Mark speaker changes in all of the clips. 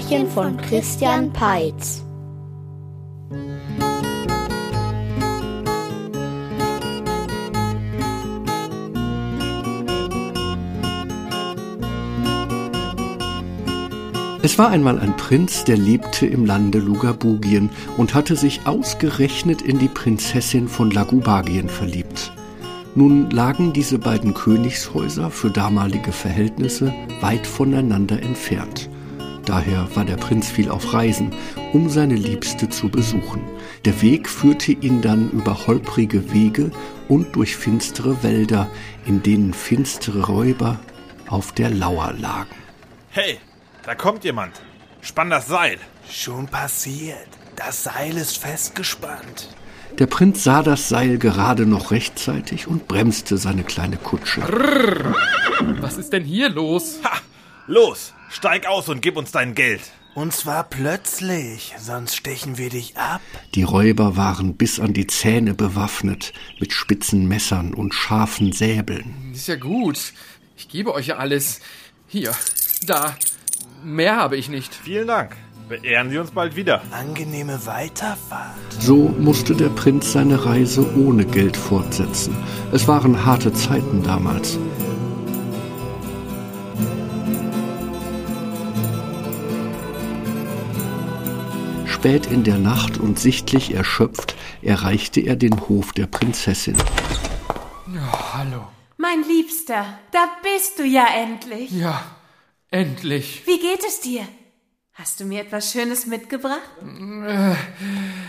Speaker 1: Märchen von Christian Peitz.
Speaker 2: Es war einmal ein Prinz, der lebte im Lande Lugabugien und hatte sich ausgerechnet in die Prinzessin von Lagubagien verliebt. Nun lagen diese beiden Königshäuser für damalige Verhältnisse weit voneinander entfernt. Daher war der Prinz viel auf Reisen, um seine Liebste zu besuchen. Der Weg führte ihn dann über holprige Wege und durch finstere Wälder, in denen finstere Räuber auf der Lauer lagen.
Speaker 3: Hey, da kommt jemand. Spann das Seil.
Speaker 4: Schon passiert. Das Seil ist festgespannt.
Speaker 2: Der Prinz sah das Seil gerade noch rechtzeitig und bremste seine kleine Kutsche.
Speaker 5: Was ist denn hier los?
Speaker 3: Ha! Los, steig aus und gib uns dein Geld.
Speaker 4: Und zwar plötzlich, sonst stechen wir dich ab.
Speaker 2: Die Räuber waren bis an die Zähne bewaffnet, mit spitzen Messern und scharfen Säbeln.
Speaker 5: Ist ja gut. Ich gebe euch ja alles. Hier, da. Mehr habe ich nicht.
Speaker 3: Vielen Dank. Beehren Sie uns bald wieder.
Speaker 4: Angenehme Weiterfahrt.
Speaker 2: So musste der Prinz seine Reise ohne Geld fortsetzen. Es waren harte Zeiten damals. Spät in der Nacht und sichtlich erschöpft erreichte er den Hof der Prinzessin.
Speaker 5: Ja, hallo.
Speaker 6: Mein Liebster, da bist du ja endlich.
Speaker 5: Ja, endlich.
Speaker 6: Wie geht es dir? Hast du mir etwas Schönes mitgebracht?
Speaker 5: Äh,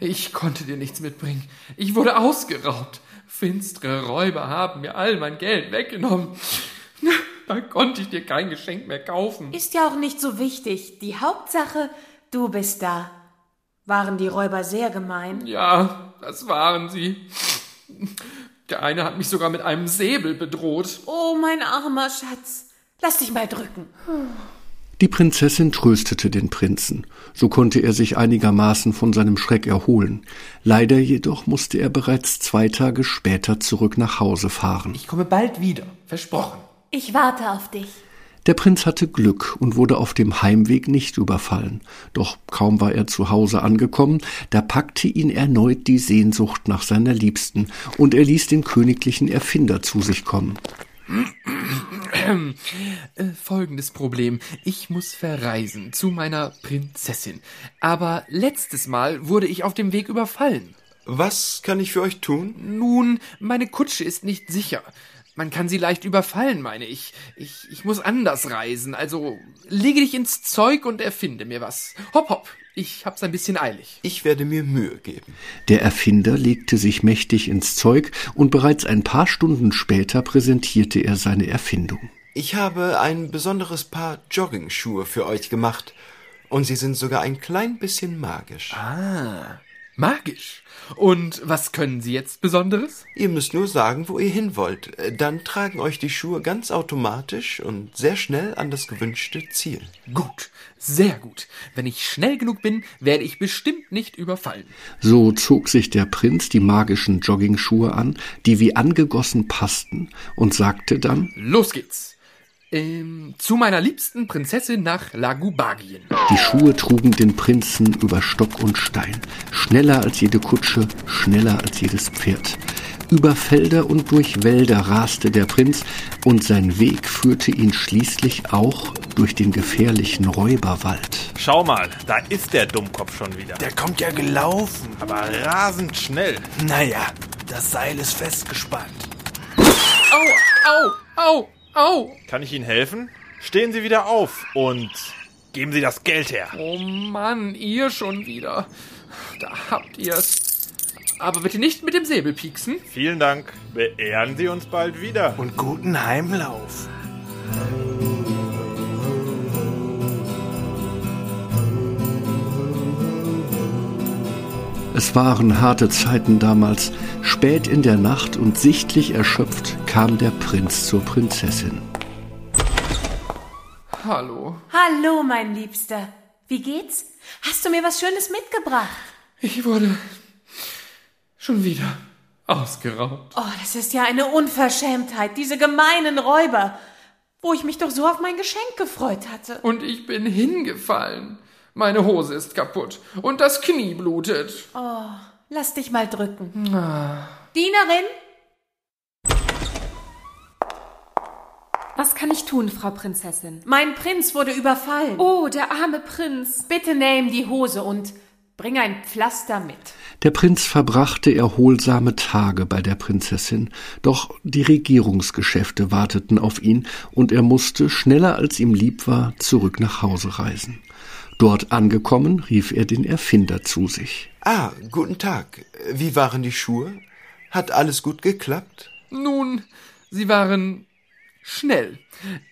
Speaker 5: Ich konnte dir nichts mitbringen. Ich wurde ausgeraubt. Finstere Räuber haben mir all mein Geld weggenommen. Da konnte ich dir kein Geschenk mehr kaufen.
Speaker 6: Ist ja auch nicht so wichtig. Die Hauptsache, du bist da. Waren die Räuber sehr gemein?
Speaker 5: Ja, das waren sie. Der eine hat mich sogar mit einem Säbel bedroht.
Speaker 6: Oh, mein armer Schatz. Lass dich mal drücken.
Speaker 2: Die Prinzessin tröstete den Prinzen. So konnte er sich einigermaßen von seinem Schreck erholen. Leider jedoch musste er bereits zwei Tage später zurück nach Hause fahren.
Speaker 5: Ich komme bald wieder. Versprochen.
Speaker 6: Ich warte auf dich.
Speaker 2: Der Prinz hatte Glück und wurde auf dem Heimweg nicht überfallen. Doch kaum war er zu Hause angekommen, da packte ihn erneut die Sehnsucht nach seiner Liebsten, und er ließ den königlichen Erfinder zu sich kommen.
Speaker 5: Äh, folgendes Problem. Ich muss verreisen zu meiner Prinzessin. Aber letztes Mal wurde ich auf dem Weg überfallen.
Speaker 7: Was kann ich für euch tun?
Speaker 5: Nun, meine Kutsche ist nicht sicher. Man kann sie leicht überfallen, meine ich. Ich, ich muss anders reisen. Also lege dich ins Zeug und erfinde mir was. Hopp, hopp. Ich hab's ein bisschen eilig.
Speaker 7: Ich werde mir Mühe geben.
Speaker 2: Der Erfinder legte sich mächtig ins Zeug, und bereits ein paar Stunden später präsentierte er seine Erfindung.
Speaker 7: Ich habe ein besonderes Paar Joggingschuhe für euch gemacht. Und sie sind sogar ein klein bisschen magisch.
Speaker 5: Ah, magisch. Und was können Sie jetzt Besonderes?
Speaker 7: Ihr müsst nur sagen, wo ihr hin wollt. Äh, Dann tragen euch die Schuhe ganz automatisch und sehr schnell an das gewünschte Ziel.
Speaker 5: Gut, sehr gut. Wenn ich schnell genug bin, werde ich bestimmt nicht überfallen.
Speaker 2: So zog sich der Prinz die magischen Joggingschuhe an, die wie angegossen passten, und sagte dann
Speaker 5: Los geht's. Ähm, zu meiner liebsten Prinzessin nach Lagubagien.
Speaker 2: Die Schuhe trugen den Prinzen über Stock und Stein, schneller als jede Kutsche, schneller als jedes Pferd. Über Felder und durch Wälder raste der Prinz, und sein Weg führte ihn schließlich auch durch den gefährlichen Räuberwald.
Speaker 3: Schau mal, da ist der Dummkopf schon wieder.
Speaker 4: Der kommt ja gelaufen.
Speaker 3: Aber rasend schnell.
Speaker 4: Naja, das Seil ist festgespannt.
Speaker 5: Au, au, au, au.
Speaker 3: Kann ich Ihnen helfen? Stehen Sie wieder auf und geben Sie das Geld her.
Speaker 5: Oh Mann, ihr schon wieder. Da habt ihr's. Aber bitte nicht mit dem Säbel pieksen.
Speaker 3: Vielen Dank. Beehren Sie uns bald wieder.
Speaker 4: Und guten Heimlauf.
Speaker 2: Es waren harte Zeiten damals. Spät in der Nacht und sichtlich erschöpft kam der Prinz zur Prinzessin.
Speaker 5: Hallo.
Speaker 6: Hallo, mein Liebster. Wie geht's? Hast du mir was Schönes mitgebracht?
Speaker 5: Ich wurde schon wieder ausgeraubt.
Speaker 6: Oh, das ist ja eine Unverschämtheit, diese gemeinen Räuber, wo ich mich doch so auf mein Geschenk gefreut hatte.
Speaker 5: Und ich bin hingefallen. Meine Hose ist kaputt und das Knie blutet.
Speaker 6: Oh, lass dich mal drücken. Dienerin?
Speaker 8: Was kann ich tun, Frau Prinzessin?
Speaker 6: Mein Prinz wurde überfallen.
Speaker 8: Oh, der arme Prinz.
Speaker 6: Bitte nähm die Hose und bring ein Pflaster mit.
Speaker 2: Der Prinz verbrachte erholsame Tage bei der Prinzessin, doch die Regierungsgeschäfte warteten auf ihn, und er musste, schneller als ihm lieb war, zurück nach Hause reisen. Dort angekommen, rief er den Erfinder zu sich.
Speaker 7: Ah, guten Tag. Wie waren die Schuhe? Hat alles gut geklappt?
Speaker 5: Nun, sie waren schnell.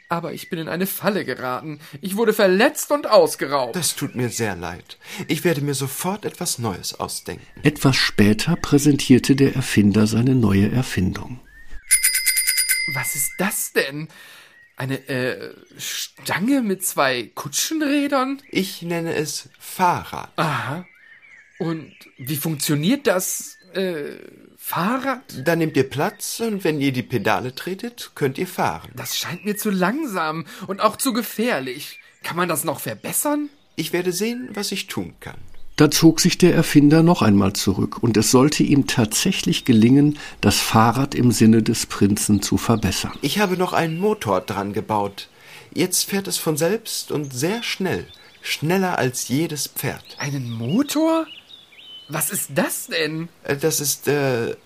Speaker 5: Aber ich bin in eine Falle geraten. Ich wurde verletzt und ausgeraubt.
Speaker 7: Das tut mir sehr leid. Ich werde mir sofort etwas Neues ausdenken.
Speaker 2: Etwas später präsentierte der Erfinder seine neue Erfindung.
Speaker 5: Was ist das denn? Eine äh, Stange mit zwei Kutschenrädern?
Speaker 7: Ich nenne es Fahrrad.
Speaker 5: Aha. Und wie funktioniert das äh, Fahrrad?
Speaker 7: Da nehmt ihr Platz und wenn ihr die Pedale tretet, könnt ihr fahren.
Speaker 5: Das scheint mir zu langsam und auch zu gefährlich. Kann man das noch verbessern?
Speaker 7: Ich werde sehen, was ich tun kann.
Speaker 2: Da zog sich der Erfinder noch einmal zurück, und es sollte ihm tatsächlich gelingen, das Fahrrad im Sinne des Prinzen zu verbessern.
Speaker 7: Ich habe noch einen Motor dran gebaut. Jetzt fährt es von selbst und sehr schnell. Schneller als jedes Pferd.
Speaker 5: Einen Motor? Was ist das denn?
Speaker 7: Äh, Das ist äh,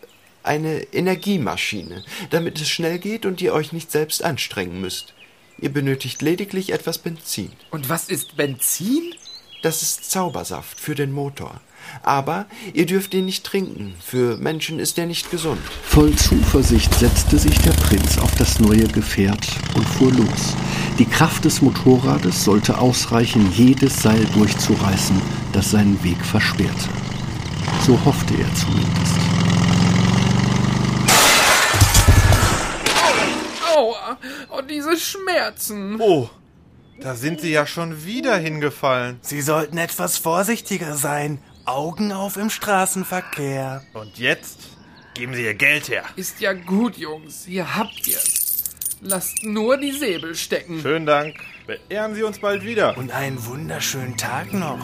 Speaker 7: eine Energiemaschine, damit es schnell geht und ihr euch nicht selbst anstrengen müsst. Ihr benötigt lediglich etwas Benzin.
Speaker 5: Und was ist Benzin?
Speaker 7: Das ist Zaubersaft für den Motor. Aber ihr dürft ihn nicht trinken. Für Menschen ist er nicht gesund.
Speaker 2: Voll Zuversicht setzte sich der Prinz auf das neue Gefährt und fuhr los. Die Kraft des Motorrades sollte ausreichen, jedes Seil durchzureißen, das seinen Weg versperrte. So hoffte er zumindest.
Speaker 5: Aua! Oh, diese Schmerzen!
Speaker 3: Oh, da sind sie ja schon wieder hingefallen.
Speaker 4: Sie sollten etwas vorsichtiger sein. Augen auf im Straßenverkehr.
Speaker 3: Und jetzt geben Sie Ihr Geld her.
Speaker 5: Ist ja gut, Jungs. Hier habt ihr's. Lasst nur die Säbel stecken.
Speaker 3: Schönen Dank. Beehren Sie uns bald wieder.
Speaker 4: Und einen wunderschönen Tag noch.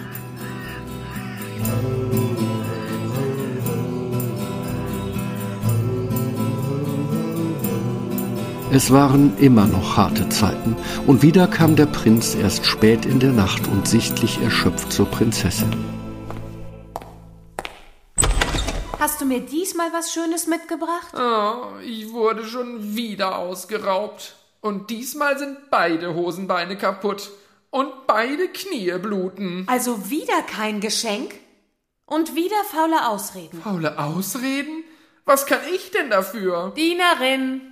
Speaker 2: Es waren immer noch harte Zeiten, und wieder kam der Prinz erst spät in der Nacht und sichtlich erschöpft zur Prinzessin.
Speaker 6: Hast du mir diesmal was Schönes mitgebracht?
Speaker 5: Oh, ich wurde schon wieder ausgeraubt. Und diesmal sind beide Hosenbeine kaputt. Und beide Knie bluten.
Speaker 6: Also wieder kein Geschenk? Und wieder faule Ausreden.
Speaker 5: Faule Ausreden? Was kann ich denn dafür?
Speaker 6: Dienerin,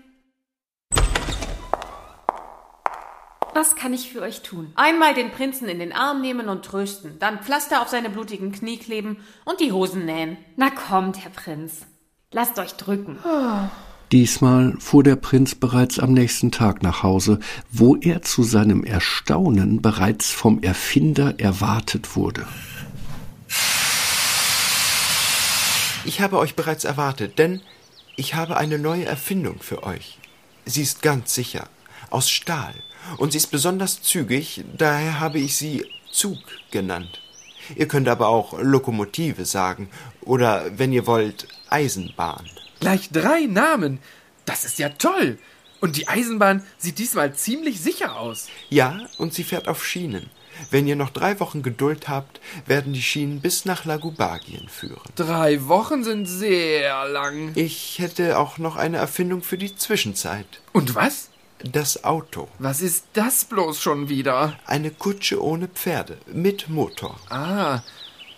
Speaker 8: Was kann ich für euch tun?
Speaker 6: einmal den Prinzen in den Arm nehmen und trösten, dann Pflaster auf seine blutigen Knie kleben und die Hosen nähen.
Speaker 8: Na kommt, Herr Prinz. Lasst euch drücken.
Speaker 2: Diesmal fuhr der Prinz bereits am nächsten Tag nach Hause, wo er zu seinem Erstaunen bereits vom Erfinder erwartet wurde.
Speaker 7: Ich habe euch bereits erwartet, denn ich habe eine neue Erfindung für euch. Sie ist ganz sicher, aus Stahl, und sie ist besonders zügig, daher habe ich sie Zug genannt. Ihr könnt aber auch Lokomotive sagen, oder wenn ihr wollt, Eisenbahn.
Speaker 5: Gleich drei Namen. Das ist ja toll. Und die Eisenbahn sieht diesmal ziemlich sicher aus.
Speaker 7: Ja, und sie fährt auf Schienen. Wenn ihr noch drei Wochen Geduld habt, werden die Schienen bis nach Lagubagien führen.
Speaker 5: Drei Wochen sind sehr lang.
Speaker 7: Ich hätte auch noch eine Erfindung für die Zwischenzeit.
Speaker 5: Und was?
Speaker 7: Das Auto.
Speaker 5: Was ist das bloß schon wieder?
Speaker 7: Eine Kutsche ohne Pferde, mit Motor.
Speaker 5: Ah,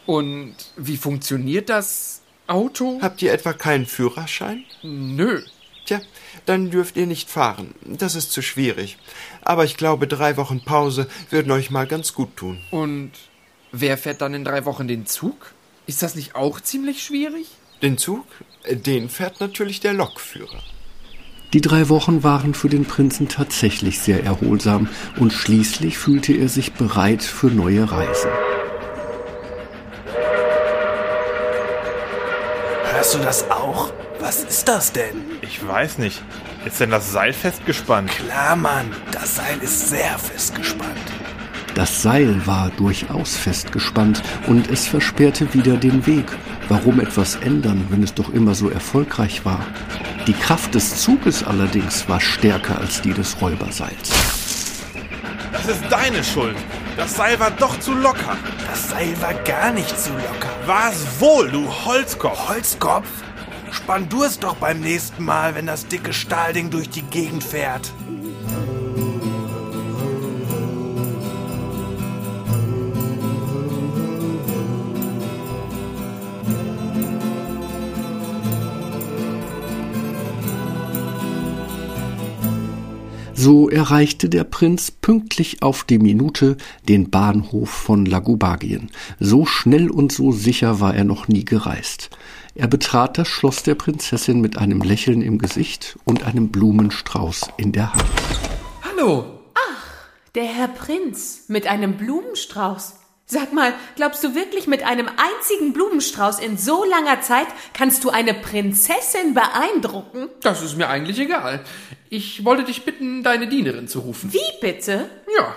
Speaker 5: und wie funktioniert das Auto?
Speaker 7: Habt ihr etwa keinen Führerschein?
Speaker 5: Nö.
Speaker 7: Tja, dann dürft ihr nicht fahren. Das ist zu schwierig. Aber ich glaube, drei Wochen Pause würden euch mal ganz gut tun.
Speaker 5: Und wer fährt dann in drei Wochen den Zug? Ist das nicht auch ziemlich schwierig?
Speaker 7: Den Zug, äh, den fährt natürlich der Lokführer.
Speaker 2: Die drei Wochen waren für den Prinzen tatsächlich sehr erholsam, und schließlich fühlte er sich bereit für neue Reisen.
Speaker 4: Hörst du das auch? Was ist das denn?
Speaker 3: Ich weiß nicht. Ist denn das Seil festgespannt?
Speaker 4: Klar, Mann. Das Seil ist sehr festgespannt.
Speaker 2: Das Seil war durchaus festgespannt und es versperrte wieder den Weg. Warum etwas ändern, wenn es doch immer so erfolgreich war? Die Kraft des Zuges allerdings war stärker als die des Räuberseils.
Speaker 3: Das ist deine Schuld. Das Seil war doch zu locker.
Speaker 4: Das Seil war gar nicht zu locker.
Speaker 3: War es wohl, du Holzkopf.
Speaker 4: Holzkopf? Spann du es doch beim nächsten Mal, wenn das dicke Stahlding durch die Gegend fährt.
Speaker 2: So erreichte der Prinz pünktlich auf die Minute den Bahnhof von Lagubagien. So schnell und so sicher war er noch nie gereist. Er betrat das Schloss der Prinzessin mit einem Lächeln im Gesicht und einem Blumenstrauß in der Hand.
Speaker 5: Hallo.
Speaker 6: Der Herr Prinz mit einem Blumenstrauß. Sag mal, glaubst du wirklich, mit einem einzigen Blumenstrauß in so langer Zeit kannst du eine Prinzessin beeindrucken?
Speaker 5: Das ist mir eigentlich egal. Ich wollte dich bitten, deine Dienerin zu rufen.
Speaker 6: Wie bitte?
Speaker 5: Ja,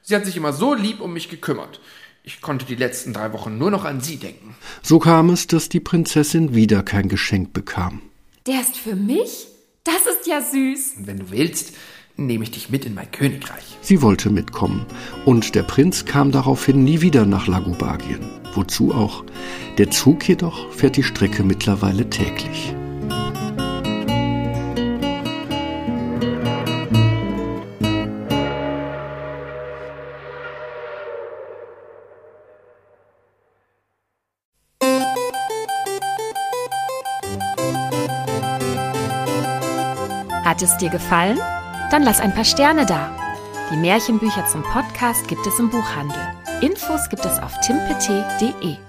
Speaker 5: sie hat sich immer so lieb um mich gekümmert. Ich konnte die letzten drei Wochen nur noch an sie denken.
Speaker 2: So kam es, dass die Prinzessin wieder kein Geschenk bekam.
Speaker 8: Der ist für mich? Das ist ja süß.
Speaker 5: Wenn du willst, nehme ich dich mit in mein Königreich.
Speaker 2: Sie wollte mitkommen, und der Prinz kam daraufhin nie wieder nach Lagubagien. Wozu auch? Der Zug jedoch fährt die Strecke mittlerweile täglich.
Speaker 8: Hat es dir gefallen? Dann lass ein paar Sterne da. Die Märchenbücher zum Podcast gibt es im Buchhandel. Infos gibt es auf timpet.de.